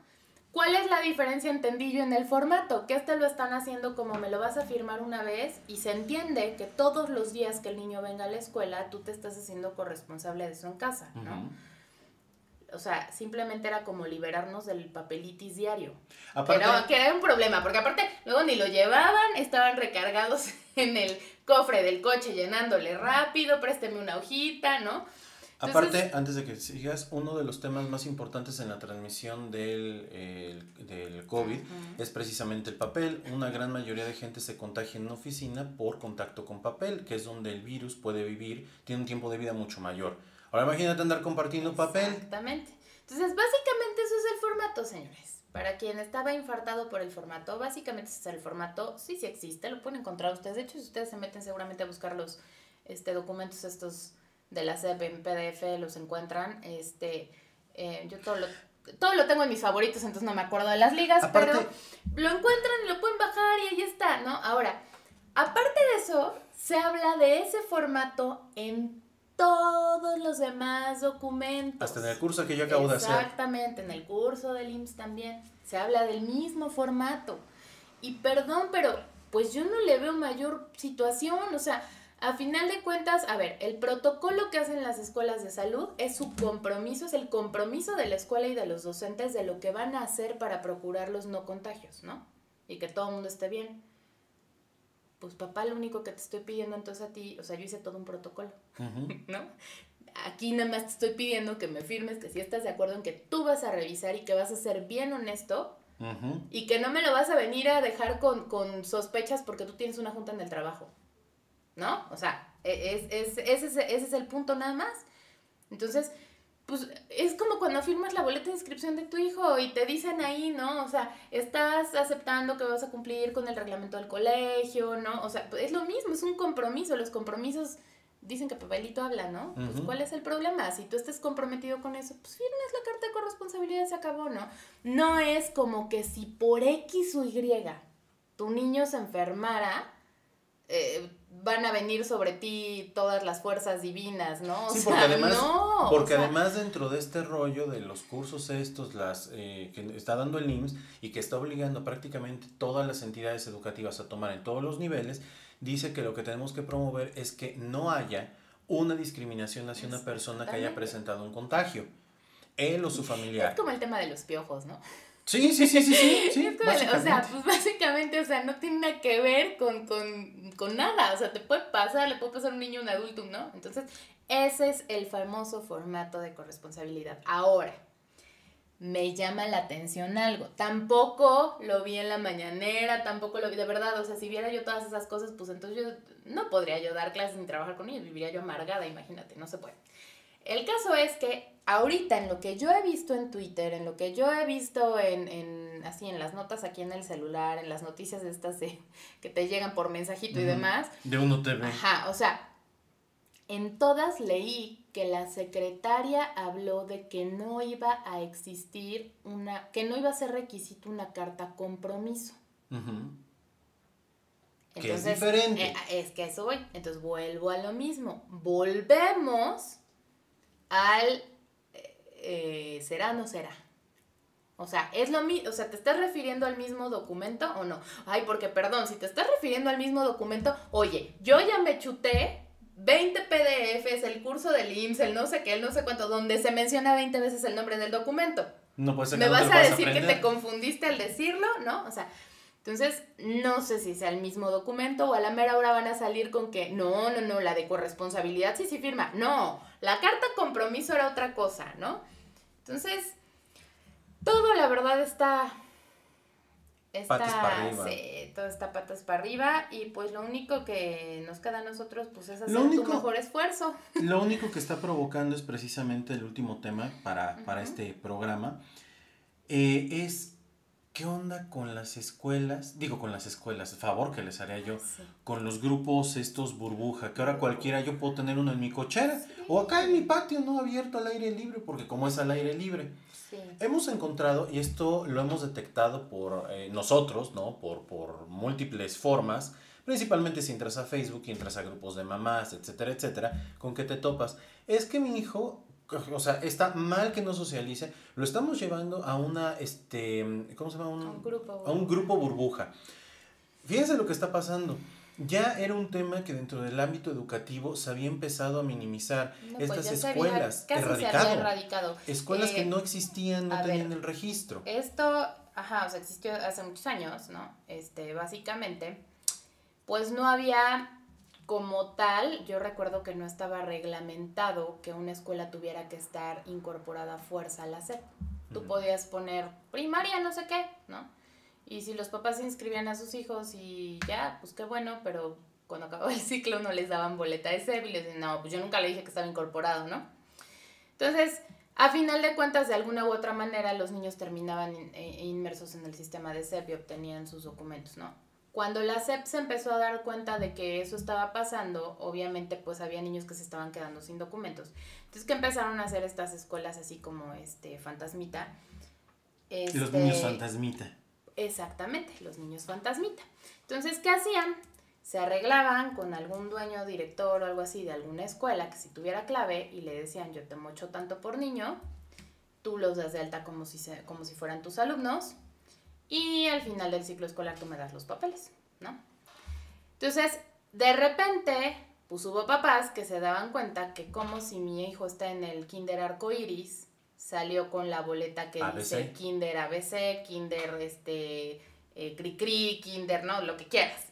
¿Cuál es la diferencia, entendí yo, en el formato? Que este lo están haciendo como me lo vas a firmar una vez y se entiende que todos los días que el niño venga a la escuela, tú te estás haciendo corresponsable de eso en casa, ¿no? O sea, simplemente era como liberarnos del papelitis diario. que, era, un problema, porque aparte luego ni lo llevaban, estaban recargados en el cofre del coche llenándole rápido, présteme una hojita, ¿no? Aparte, antes de que sigas, uno de los temas más importantes en la transmisión del, del COVID es precisamente el papel. Una gran mayoría de gente se contagia en una oficina por contacto con papel, que es donde el virus puede vivir, tiene un tiempo de vida mucho mayor. Ahora imagínate andar compartiendo papel. Exactamente. Entonces, básicamente eso es el formato, señores. Para quien estaba infartado por el formato, básicamente ese es el formato. Sí, sí existe, lo pueden encontrar ustedes. De hecho, si ustedes se meten seguramente a buscar los este, documentos estos de la SEP en PDF, los encuentran. Este, eh, yo todo lo, todo lo tengo en mis favoritos, entonces no me acuerdo de las ligas, pero lo encuentran y lo pueden bajar y ahí está, ¿no? Ahora, aparte de eso, se habla de ese formato en todos los demás documentos. Hasta en el curso que yo acabo de hacer. Exactamente, en el curso del IMSS también. Se habla del mismo formato. Y perdón, pero pues yo no le veo mayor situación, o sea, a final de cuentas, a ver, el protocolo que hacen las escuelas de salud es su compromiso, es el compromiso de la escuela y de los docentes de lo que van a hacer para procurar los no contagios, ¿no? Y que todo el mundo esté bien. Pues papá, lo único que te estoy pidiendo entonces a ti, o sea, yo hice todo un protocolo, ¿no? Aquí nada más te estoy pidiendo que me firmes que si estás de acuerdo en que tú vas a revisar y que vas a ser bien honesto y que no me lo vas a venir a dejar con, con sospechas porque tú tienes una junta en el trabajo. ¿no? O sea, e, es, es, ese, es, ese es el punto nada más. Entonces, pues es como cuando firmas la boleta de inscripción de tu hijo y te dicen ahí, ¿no? O sea, estás aceptando que vas a cumplir con el reglamento del colegio, ¿no? O sea, pues, es lo mismo, es un compromiso. Los compromisos dicen que papelito habla, ¿no? Pues ¿cuál es el problema? Si tú estás comprometido con eso, pues firmes la carta de corresponsabilidad y se acabó, ¿no? No es como que si por X o Y tu niño se enfermara, eh, van a venir sobre ti todas las fuerzas divinas, ¿no? sí, porque además, porque además dentro de este rollo de los cursos estos, las eh, que está dando el IMSS y que está obligando prácticamente todas las entidades educativas a tomar en todos los niveles, dice que lo que tenemos que promover es que no haya una discriminación hacia una persona que haya presentado un contagio, él o su familiar. Es como el tema de los piojos, ¿no? Sí, sí, sí, sí, sí. sí o sea, pues básicamente, o sea, no tiene nada que ver con, con, con, nada. O sea, te puede pasar, le puede pasar a un niño, un adulto, ¿no? Entonces, ese es el famoso formato de corresponsabilidad. Ahora, me llama la atención algo. Tampoco lo vi en la mañanera, tampoco lo vi de verdad. O sea, si viera yo todas esas cosas, pues entonces yo no podría yo dar clases ni trabajar con ellos. Viviría yo amargada, imagínate, no se puede. El caso es que ahorita en lo que yo he visto en Twitter, en lo que yo he visto en, en así en las notas aquí en el celular, en las noticias estas de que te llegan por mensajito y demás. De uno TV. Ajá, o sea, en todas leí que la secretaria habló de que no iba a existir una, que no iba a ser requisito una carta compromiso. que es diferente. Eh, es que eso voy. Entonces vuelvo a lo mismo. Volvemos al eh, será o no será. O sea, es lo mismo, o sea, ¿te estás refiriendo al mismo documento o no? Ay, porque perdón, si te estás refiriendo al mismo documento, oye, yo ya me chuté 20 PDFs, el curso del IMSS, el no sé qué, el no sé cuánto, donde se menciona 20 veces el nombre del documento. No puede ser ¿Me vas a decir que te confundiste al decirlo? ¿No? O sea, entonces, no sé si sea el mismo documento o a la mera hora van a salir con que no, no, no, la de corresponsabilidad sí, sí firma. No, la carta compromiso era otra cosa, ¿no? Entonces, todo la verdad está... Está, patas para arriba. Sí, todo está patas para arriba y pues lo único que nos queda a nosotros pues es hacer tu mejor esfuerzo. Lo único que está provocando es precisamente el último tema para, para este programa. Eh, es ¿qué onda con las escuelas? Digo, con las escuelas, favor que les haría yo, con los grupos estos burbuja, que ahora cualquiera, yo puedo tener uno en mi cochera o acá en mi patio, ¿no? Abierto al aire libre, porque como es al aire libre. Hemos encontrado, y esto lo hemos detectado por eh, nosotros, ¿no? Por, por múltiples formas, principalmente si entras a Facebook y entras a grupos de mamás, etcétera, etcétera, con que te topas. Es que mi hijo o sea, está mal que no socialice, lo estamos llevando a una, este, ¿cómo se llama? Un, grupo, a un grupo burbuja. Fíjense lo que está pasando. Ya era un tema que dentro del ámbito educativo se había empezado a minimizar pues estas escuelas. erradicado. Escuelas que eh, no existían, no tenían el registro. Esto, ajá, o sea, existió hace muchos años, ¿no? Este, básicamente, pues no había como tal, yo recuerdo que no estaba reglamentado que una escuela tuviera que estar incorporada a fuerza a la SEP. Tú podías poner primaria, no sé qué, ¿no? Y si los papás se inscribían a sus hijos y ya, pues qué bueno, pero cuando acababa el ciclo no les daban boleta de SEP y les decían, no, pues yo nunca le dije que estaba incorporado, ¿no? Entonces, a final de cuentas, de alguna u otra manera, los niños terminaban eh, inmersos en el sistema de SEP y obtenían sus documentos, ¿no? Cuando la SEP se empezó a dar cuenta de que eso estaba pasando, obviamente pues había niños que se estaban quedando sin documentos. Entonces que empezaron a hacer estas escuelas así como este fantasmita. los niños este, fantasmita. Exactamente, los niños fantasmita. Entonces, ¿qué hacían? Se arreglaban con algún dueño, director o algo así de alguna escuela que si tuviera clave y le decían yo te mocho tanto por niño, tú los das de alta como si, como si fueran tus alumnos y al final del ciclo escolar tú me das los papeles, ¿no? Entonces, de repente, pues hubo papás que se daban cuenta que como si mi hijo está en el kinder arcoiris, salió con la boleta que dice kinder ABC, kinder este, eh, cri cri, kinder, ¿no? Lo que quieras.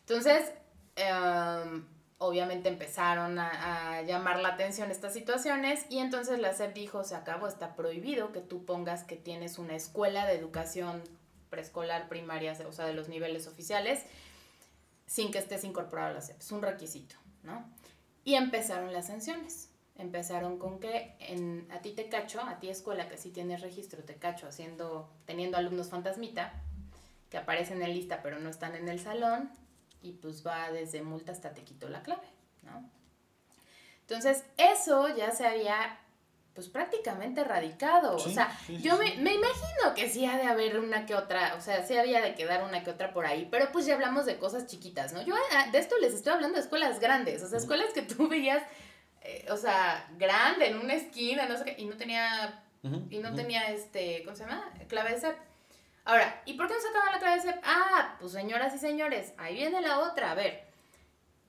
Entonces, em, obviamente empezaron a, llamar la atención estas situaciones y entonces la SEP dijo, se acabó, está prohibido que tú pongas que tienes una escuela de educación preescolar, primaria, o sea, de los niveles oficiales, sin que estés incorporado a la SEP. Es un requisito, ¿no? Y empezaron las sanciones. Empezaron con que en, a ti te cacho, a ti escuela que sí tienes registro, te cacho haciendo, teniendo alumnos fantasmita, que aparecen en lista pero no están en el salón, y pues va desde multa hasta te quito la clave, ¿no? Entonces, eso ya se había pues prácticamente erradicado. o sea, yo me, me, imagino que sí ha de haber una que otra, o sea, sí había de quedar una que otra por ahí, pero pues ya hablamos de cosas chiquitas, ¿no? Yo ah, de esto les estoy hablando de escuelas grandes, o sea, escuelas que tú veías, eh, o sea, grande, en una esquina, no sé qué, y no tenía, y no tenía, este, ¿cómo se llama? Clave de. Ahora, ¿y por qué no sacaban la clave de CEP? Ah, pues señoras y señores, ahí viene la otra. A ver,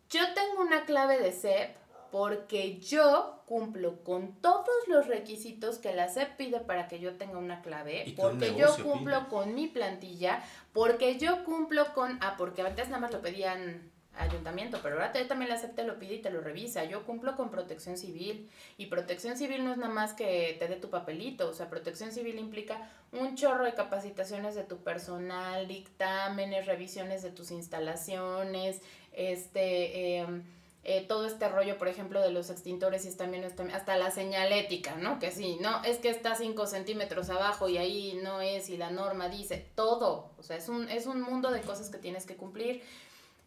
yo tengo una clave de CEP porque yo cumplo con todos los requisitos que la SEP pide para que yo tenga una clave, porque yo cumplo con mi plantilla, porque yo cumplo con, ah, porque antes nada más lo pedían ayuntamiento, pero ahora también la SEP te lo pide y te lo revisa. Yo cumplo con protección civil y protección civil no es nada más que te dé tu papelito, o sea, protección civil implica un chorro de capacitaciones de tu personal, dictámenes, revisiones de tus instalaciones, este... Em, eh, todo este rollo, por ejemplo, de los extintores y también hasta la señalética, ¿no? Que sí, no, es que está 5 centímetros abajo y ahí no es y la norma dice todo. O sea, es un, es un mundo de cosas que tienes que cumplir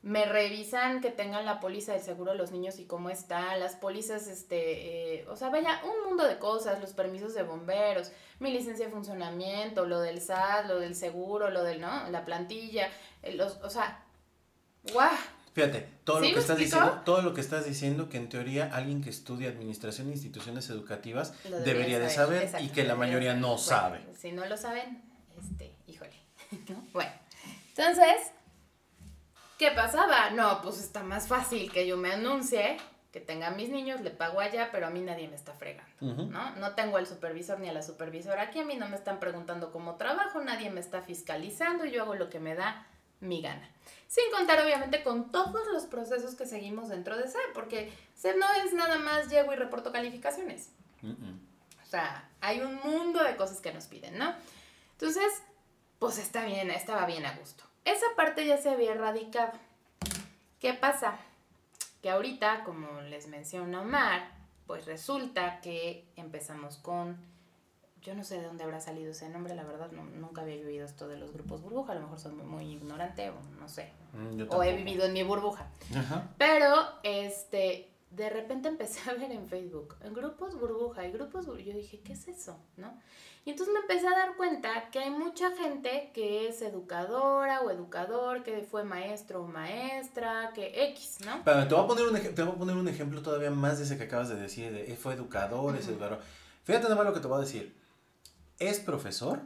me revisan que tengan la póliza de seguro los niños y cómo está, las pólizas, este, eh, o sea, vaya, un mundo de cosas, los permisos de bomberos, mi licencia de funcionamiento, lo del SAT, lo del seguro, lo del, ¿no? La plantilla, eh, los, o sea, ¡guau! Fíjate, todo lo que estás diciendo, todo lo que estás diciendo que en teoría alguien que estudia administración de instituciones educativas debería, de saber y que la mayoría no sabe. Si no lo saben, este, híjole, Bueno, entonces, ¿Qué pasaba? No, pues está más fácil que yo me anuncie, que tenga a mis niños, le pago allá, pero a mí nadie me está fregando, ¿no? No tengo al supervisor ni a la supervisora aquí, a mí no me están preguntando cómo trabajo, nadie me está fiscalizando y yo hago lo que me da mi gana. Sin contar, obviamente, con todos los procesos que seguimos dentro de SEP, porque SEP no es nada más llego y reporto calificaciones. O sea, hay un mundo de cosas que nos piden, ¿no? Entonces, pues está bien, estaba bien a gusto. Esa parte ya se había erradicado. ¿Qué pasa? Que ahorita, como les menciona Omar, pues resulta que empezamos con, yo no sé de dónde habrá salido ese nombre, la verdad, nunca había oído esto de los grupos burbuja, a lo mejor soy muy, ignorante o no sé, mm, o he vivido en mi burbuja. Pero, este, de repente empecé a ver en Facebook, en grupos burbuja y grupos burbuja, yo dije, ¿qué es eso? ¿No? Y entonces me empecé a dar cuenta que hay mucha gente que es educadora o educador, que fue maestro o maestra, que X, ¿no? Pero te voy a poner un, te voy a poner un ejemplo todavía más de ese que acabas de decir, de eh, fue educador, es educador. Fíjate nada más lo que te voy a decir. Es profesor,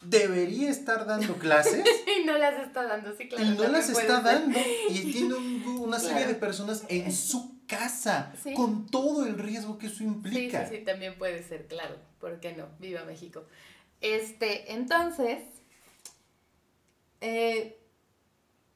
debería estar dando clases. y no las está dando, sí, claro. Y no las está dando. Y tiene una serie de personas en su casa, con todo el riesgo que eso implica. Sí, sí, sí, también puede ser, claro. ¿Por qué no? Viva México. Este, entonces, eh,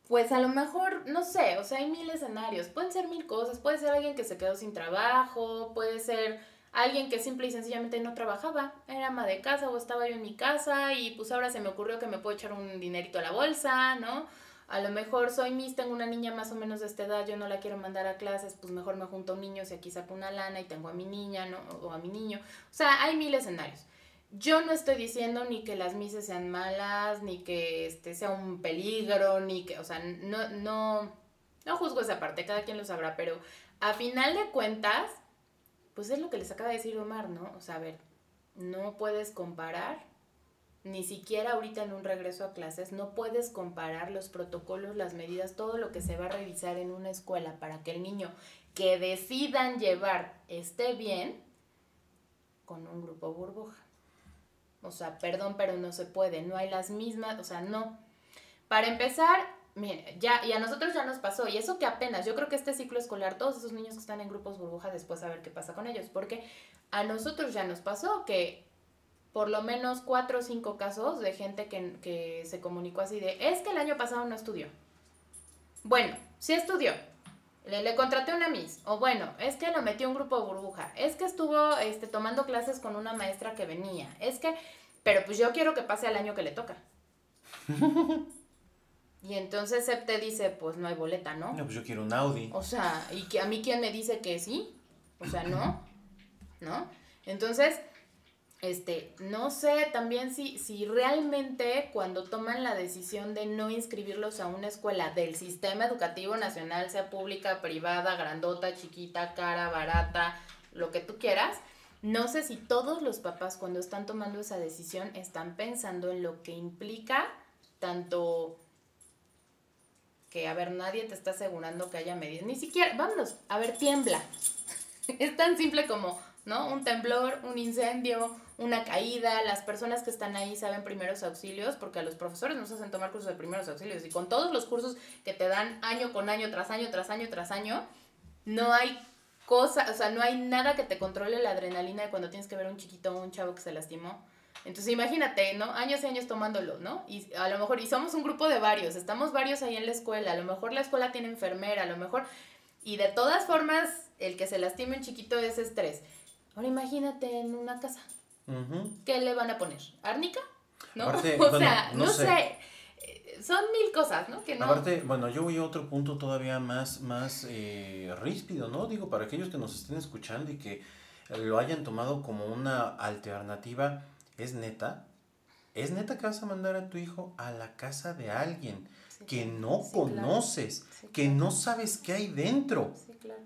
pues a lo mejor, no sé, o sea, hay mil escenarios, pueden ser mil cosas, puede ser alguien que se quedó sin trabajo, puede ser alguien que simple y sencillamente no trabajaba, era ama de casa o estaba yo en mi casa y pues ahora se me ocurrió que me puedo echar un dinerito a la bolsa, ¿no? A lo mejor soy Miss, tengo una niña más o menos de esta edad, yo no la quiero mandar a clases, pues mejor me junto a un niño si aquí saco una lana y tengo a mi niña, ¿no? O a mi niño. O sea, hay mil escenarios. Yo no estoy diciendo ni que las mises sean malas, ni que este sea un peligro, ni que, o sea, no, no, no juzgo esa parte, cada quien lo sabrá, pero a final de cuentas, pues es lo que les acaba de decir Omar, ¿no? O sea, a ver, no puedes comparar, ni siquiera ahorita en un regreso a clases, no puedes comparar los protocolos, las medidas, todo lo que se va a revisar en una escuela para que el niño que decidan llevar esté bien con un grupo burbuja. O sea, perdón, pero no se puede, no hay las mismas, o sea, no. Para empezar, mire, ya, y a nosotros ya nos pasó, y eso que apenas, yo creo que este ciclo escolar, todos esos niños que están en grupos burbuja, después a ver qué pasa con ellos, porque a nosotros ya nos pasó que por lo menos cuatro o cinco casos de gente que, que se comunicó así de, es que el año pasado no estudió. Bueno, sí estudió, le, le, contraté una Miss. O bueno, es que lo metió un grupo burbuja. Es que estuvo este, tomando clases con una maestra que venía. Es que, pero pues yo quiero que pase al año que le toca. y entonces Sep te dice, pues no hay boleta, ¿no? No, pues yo quiero un Audi. O sea, ¿y que a mí quién me dice que sí? O sea, no. ¿No? Entonces, este, no sé también si, si realmente cuando toman la decisión de no inscribirlos a una escuela del sistema educativo nacional, sea pública, privada, grandota, chiquita, cara, barata, lo que tú quieras, no sé si todos los papás cuando están tomando esa decisión están pensando en lo que implica tanto que, a ver, nadie te está asegurando que haya medidas, ni siquiera, vámonos, a ver, tiembla. es tan simple como, ¿no? Un temblor, un incendio, una caída, las personas que están ahí saben primeros auxilios, porque a los profesores nos hacen tomar cursos de primeros auxilios y con todos los cursos que te dan año con año, tras año, tras año, tras año, no hay cosa, o sea, no hay nada que te controle la adrenalina de cuando tienes que ver a un chiquito o un chavo que se lastimó. Entonces imagínate, ¿no? Años y años tomándolo, ¿no? Y a lo mejor, y somos un grupo de varios, estamos varios ahí en la escuela, a lo mejor la escuela tiene enfermera, a lo mejor, y de todas formas, el que se lastime un chiquito es estrés. Ahora imagínate en una casa, ¿Qué le van a poner? ¿Árnica? ¿No? o sea, no, sé. Eh, son mil cosas, ¿no? Que no... Aparte, bueno, yo voy a otro punto todavía más, más eh, ríspido, ¿no? Digo, para aquellos que nos estén escuchando y que lo hayan tomado como una alternativa, ¿es neta? ¿Es neta que vas a mandar a tu hijo a la casa de alguien que no conoces, que no sabes qué hay dentro? Sí, claro.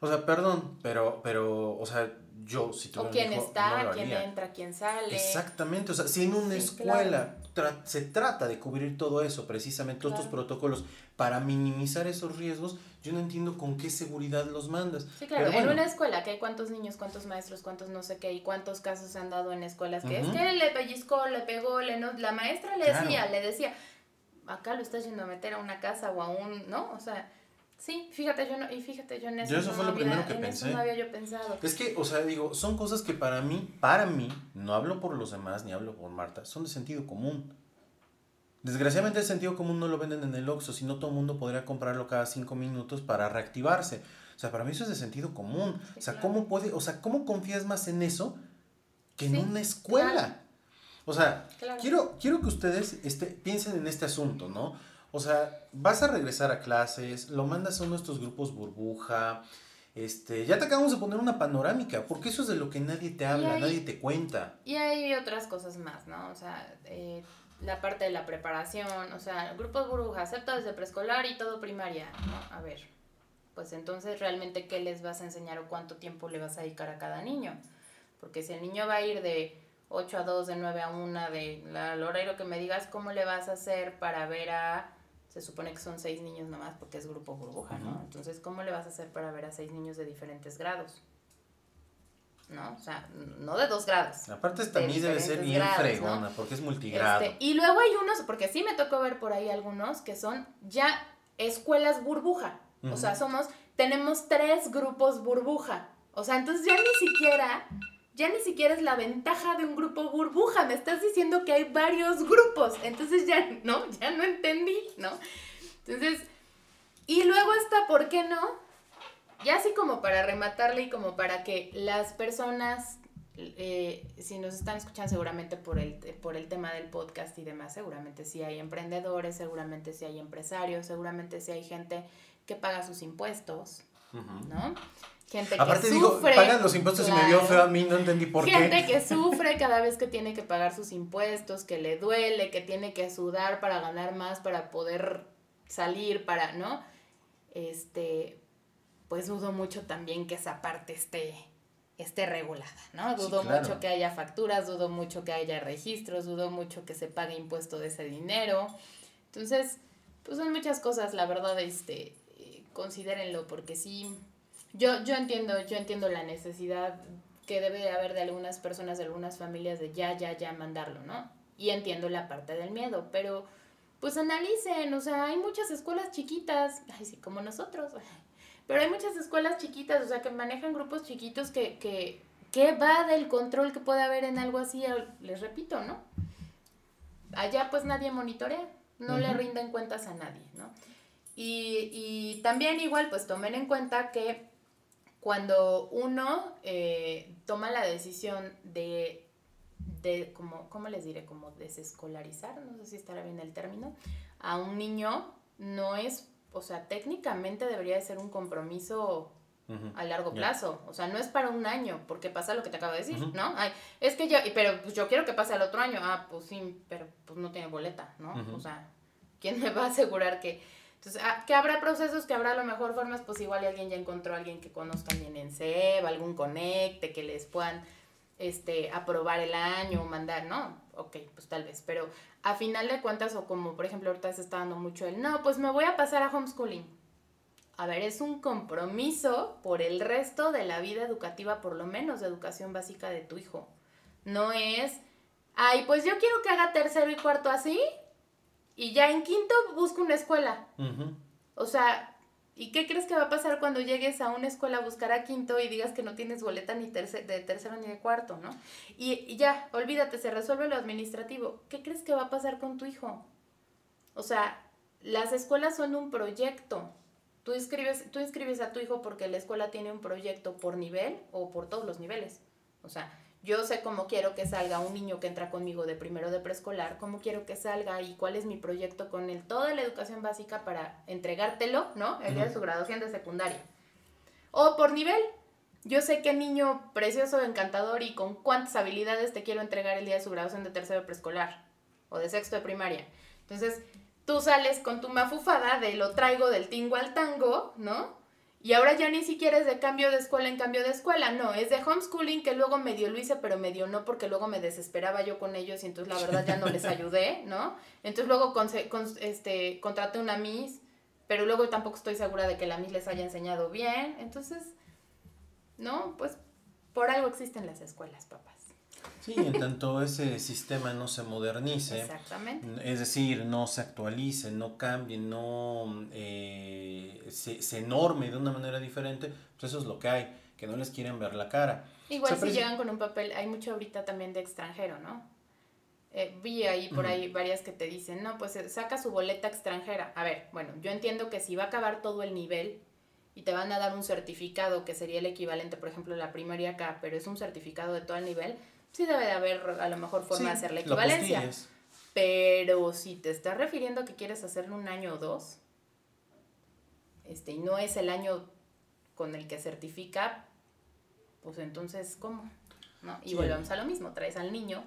O sea, perdón, pero, pero, o sea, yo si tuviera O quién está, quién entra, quién sale. Exactamente, o sea, si en una escuela se trata de cubrir todo eso, precisamente todos estos protocolos, para minimizar esos riesgos, yo no entiendo con qué seguridad los mandas. Sí, claro, en una escuela que hay cuántos niños, cuántos maestros, cuántos no sé qué, y cuántos casos se han dado en escuelas que es que le pellizcó, le pegó, le no, la maestra le decía, le decía, acá lo estás yendo a meter a una casa o a un, ¿no? O sea, Sí, fíjate, yo no, y fíjate, yo en eso, eso fue lo primero que pensé. no había yo pensado. Es que, o sea, digo, son cosas que para mí, para mí, no hablo por los demás ni hablo por Marta, son de sentido común. Desgraciadamente el sentido común no lo venden en el Oxxo, si no todo el mundo podría comprarlo cada cinco minutos para reactivarse. O sea, para mí eso es de sentido común. o sea, ¿cómo puede, o sea, cómo confías más en eso que en una escuela? O sea, quiero, quiero que ustedes este, piensen en este asunto, ¿no? O sea, vas a regresar a clases, lo mandas a uno de estos grupos burbuja, este, ya te acabamos de poner una panorámica, porque eso es de lo que nadie te habla, nadie te cuenta. Y hay otras cosas más, ¿no? O sea, eh, la parte de la preparación, o sea, grupos burbuja, acepta desde preescolar y todo primaria, ¿no? A ver, pues entonces realmente qué les vas a enseñar o cuánto tiempo le vas a dedicar a cada niño. Porque si el niño va a ir de 8 a 2, de 9 a 1, de la horario que me digas, ¿cómo le vas a hacer para ver a se supone que son seis niños nomás porque es grupo burbuja, ¿no? Entonces, ¿cómo le vas a hacer para ver a seis niños de diferentes grados? ¿No? O sea, no de dos grados. Aparte, esta mí debe ser bien fregona porque es multigrado. Este, y luego hay unos, porque sí me tocó ver por ahí algunos que son ya escuelas burbuja. O sea, somos, tenemos tres grupos burbuja. O sea, entonces ya ni siquiera ya ni siquiera es la ventaja de un grupo burbuja, me estás diciendo que hay varios grupos, entonces ya no, ya no entendí. ¿no? Entonces, y luego está, ¿por qué no? Ya así como para rematarle y como para que las personas, eh, si nos están escuchando seguramente por el, por el tema del podcast y demás, seguramente sí hay emprendedores, seguramente sí hay empresarios, seguramente sí hay gente que paga sus impuestos, ¿no? Gente Aparte que sufre. pagan los impuestos y me vio feo a mí, no entendí por qué. Gente que sufre cada vez que tiene que pagar sus impuestos, que le duele, que tiene que sudar para ganar más, para poder salir, para, ¿no? Este, pues dudo mucho también que esa parte esté, esté regulada, ¿no? Dudo mucho que haya facturas, dudo mucho que haya registros, dudo mucho que se pague impuesto de ese dinero. Entonces, pues son muchas cosas, la verdad, este, eh, considérenlo, porque sí yo, yo entiendo, yo entiendo la necesidad que debe de haber de algunas personas, de algunas familias de ya, ya, ya mandarlo, ¿no? Y entiendo la parte del miedo, pero pues analicen, o sea, hay muchas escuelas chiquitas, así como nosotros, pero hay muchas escuelas chiquitas, o sea, que manejan grupos chiquitos que, que, que va del control que puede haber en algo así, les repito, ¿no? Allá pues nadie monitorea, no le rinden cuentas a nadie, ¿no? Y, y también igual pues tomen en cuenta que cuando uno eh, toma la decisión de, de como, ¿cómo les diré? Como desescolarizar, no sé si estará bien el término, a un niño no es, o sea, técnicamente debería de ser un compromiso a largo plazo. O sea, no es para un año, porque pasa lo que te acabo de decir, ¿no? Ay, es que yo, pero pues yo quiero que pase al otro año. Ah, pues sí, pero pues no tiene boleta, ¿no? O sea, ¿quién me va a asegurar que entonces, ah, que habrá procesos, que habrá a lo mejor formas, pues igual alguien ya encontró a alguien que conozca bien en SEB, algún conecte, que les puedan este, aprobar el año o mandar, ¿no? Ok, pues tal vez, pero a final de cuentas, o como por ejemplo ahorita se está dando mucho el, no, pues me voy a pasar a homeschooling. A ver, es un compromiso por el resto de la vida educativa, por lo menos de educación básica de tu hijo. No es, ay, pues yo quiero que haga tercero y cuarto así, y ya en quinto busco una escuela. O sea, ¿y qué crees que va a pasar cuando llegues a una escuela a buscar a quinto y digas que no tienes boleta ni de tercero ni de cuarto, ¿no? Y, ya, olvídate, se resuelve lo administrativo. ¿Qué crees que va a pasar con tu hijo? O sea, las escuelas son un proyecto. Tú inscribes, tú inscribes a tu hijo porque la escuela tiene un proyecto por nivel o por todos los niveles. O sea, yo sé cómo quiero que salga un niño que entra conmigo de primero de preescolar, cómo quiero que salga y cuál es mi proyecto con él, toda la educación básica para entregártelo, ¿no? El día de su graduación de secundaria. O por nivel. Yo sé qué niño precioso, encantador y con cuántas habilidades te quiero entregar el día de su graduación de tercero de preescolar o de sexto de primaria. Entonces, tú sales con tu mafufada de lo traigo del tingo al tango, ¿no? Y ahora ya ni siquiera es de cambio de escuela en cambio de escuela, no, es de homeschooling que luego medio lo hice, pero medio no, porque luego me desesperaba yo con ellos y entonces la verdad ya no les ayudé, ¿no? Entonces luego con, este, contraté una Miss, pero luego tampoco estoy segura de que la Miss les haya enseñado bien, entonces, no, pues por algo existen las escuelas, papás. Sí, en tanto ese sistema no se modernice, es decir, no se actualice, no cambie, no eh, se, se, norme de una manera diferente, pues eso es lo que hay, que no les quieren ver la cara. Igual si llegan con un papel, hay mucho ahorita también de extranjero, ¿no? Eh, vi ahí por ahí varias que te dicen, no, pues eh, saca su boleta extranjera. A ver, bueno, yo entiendo que si va a acabar todo el nivel y te van a dar un certificado que sería el equivalente, por ejemplo, la primaria acá, pero es un certificado de todo el nivel, sí debe de haber a lo mejor forma de hacer la equivalencia. pero si te estás refiriendo a que quieres hacerlo un año o dos, este, y no es el año con el que certifica, pues entonces, ¿cómo? ¿No? Y volvemos a lo mismo, traes al niño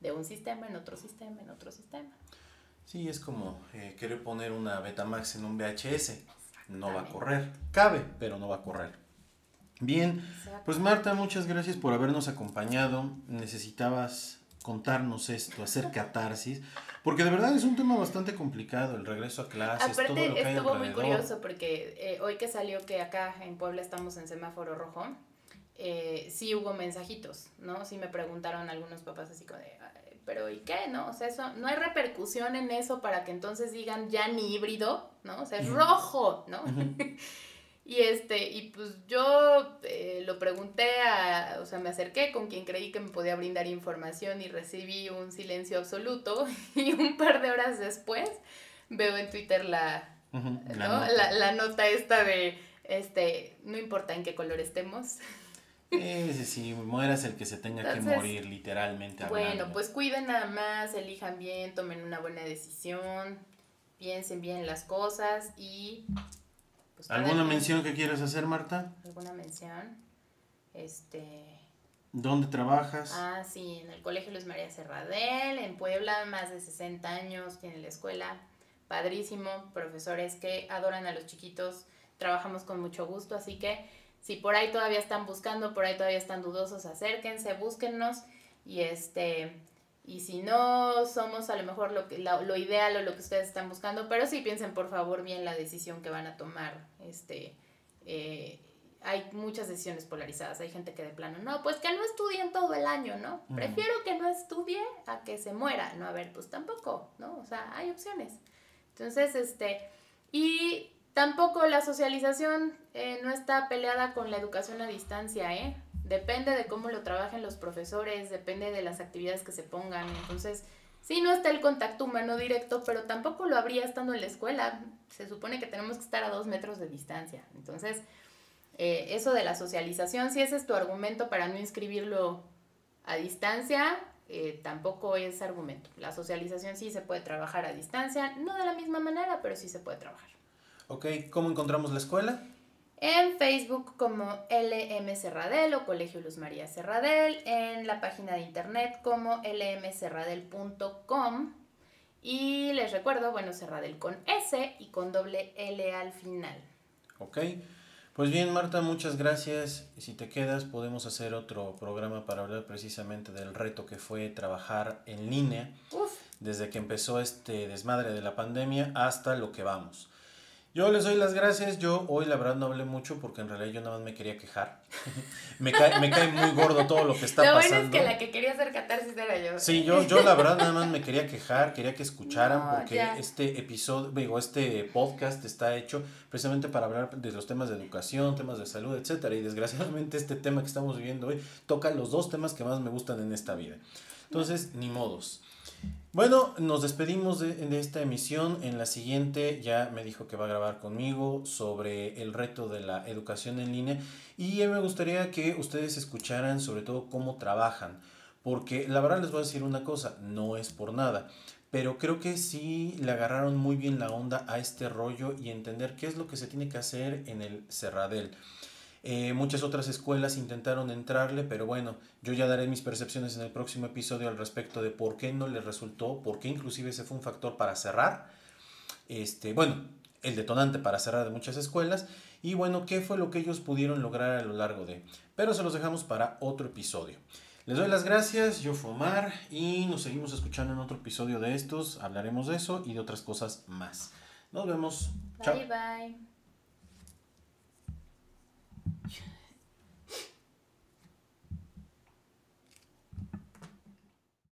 de un sistema en otro sistema, en otro sistema. Sí, es como eh, querer poner una Betamax en un VHS. No va a correr. Cabe, pero no va a correr. Bien, pues Marta, muchas gracias por habernos acompañado. Necesitabas contarnos esto, hacer catarsis, porque de verdad es un tema bastante complicado, el regreso a clases, todo lo que estuvo muy curioso porque eh, hoy que salió que acá en Puebla estamos en semáforo rojo, eh, sí hubo mensajitos, ¿no? Sí me preguntaron algunos papás así como de, pero ¿y qué, no? O sea, eso, no hay repercusión en eso para que entonces digan ya ni híbrido, ¿no? O sea, es rojo, ¿no? Y este, y pues yo eh, lo pregunté a, o sea, me acerqué con quien creí que me podía brindar información y recibí un silencio absoluto y un par de horas después veo en Twitter la, la, nota. esta de, este, no importa en qué color estemos. Ese sí, mueras el que se tenga que morir, literalmente. Bueno, pues cuiden nada más, elijan bien, tomen una buena decisión, piensen bien las cosas y... Pues, ¿Alguna mención que quieras hacer, Marta? ¿Alguna mención? Este... ¿Dónde trabajas? Ah, sí, en el Colegio Luis María Serradel, en Puebla, más de 60 años, tiene la escuela, padrísimo, profesores que adoran a los chiquitos, trabajamos con mucho gusto, así que si por ahí todavía están buscando, por ahí todavía están dudosos, acérquense, búsquennos y este y si no somos a lo mejor lo, que, lo, ideal o lo que ustedes están buscando, pero sí piensen por favor bien la decisión que van a tomar. Este, eh, hay muchas decisiones polarizadas. Hay gente que de plano, no, pues que no estudien todo el año, ¿no? Prefiero que no estudie a que se muera. No, a ver, pues tampoco, ¿no? O sea, hay opciones. Entonces, este, y tampoco la socialización eh, no está peleada con la educación a distancia, ¿eh? Depende de cómo lo trabajen los profesores, depende de las actividades que se pongan. Entonces, sí, no está el contacto humano directo, pero tampoco lo habría estando en la escuela. Se supone que tenemos que estar a dos metros de distancia. Entonces, eh, eso de la socialización, si ese es tu argumento para no inscribirlo a distancia, eh, tampoco es argumento. La socialización sí se puede trabajar a distancia, no de la misma manera, pero sí se puede trabajar. Ok, ¿cómo encontramos la escuela? En Facebook como LM Cerradel o Colegio Luz María Cerradel, en la página de internet como lmcerradel.com y les recuerdo, bueno, Cerradel con S y con doble L al final. Ok. Pues bien, Marta, muchas gracias. Si te quedas, podemos hacer otro programa para hablar precisamente del reto que fue trabajar en línea desde que empezó este desmadre de la pandemia hasta lo que vamos. Yo les doy las gracias. Yo hoy la verdad no hablé mucho porque en realidad yo nada más me quería quejar. me, cae, me cae muy gordo todo lo que está pasando. Lo bueno es que la que quería hacer catarsis era yo. Sí, yo, yo la verdad nada más me quería quejar, quería que escucharan porque este episodio, digo, este podcast está hecho precisamente para hablar de los temas de educación, temas de salud, etcétera. Y desgraciadamente este tema que estamos viviendo hoy toca los dos temas que más me gustan en esta vida. Entonces, ni modos. Bueno, nos despedimos de, esta emisión. En la siguiente ya me dijo que va a grabar conmigo sobre el reto de la educación en línea y me gustaría que ustedes escucharan sobre todo cómo trabajan, porque la verdad les voy a decir una cosa, no es por nada, pero creo que sí le agarraron muy bien la onda a este rollo y entender qué es lo que se tiene que hacer en el Cerradel. Eh, muchas otras escuelas intentaron entrarle, pero bueno, yo ya daré mis percepciones en el próximo episodio al respecto de por qué no les resultó, por qué inclusive ese fue un factor para cerrar. Este, bueno, el detonante para cerrar de muchas escuelas y bueno, qué fue lo que ellos pudieron lograr a lo largo de. Pero se los dejamos para otro episodio. Les doy las gracias, yo fui Omar y nos seguimos escuchando en otro episodio de estos. Hablaremos de eso y de otras cosas más. Nos vemos. Bye bye.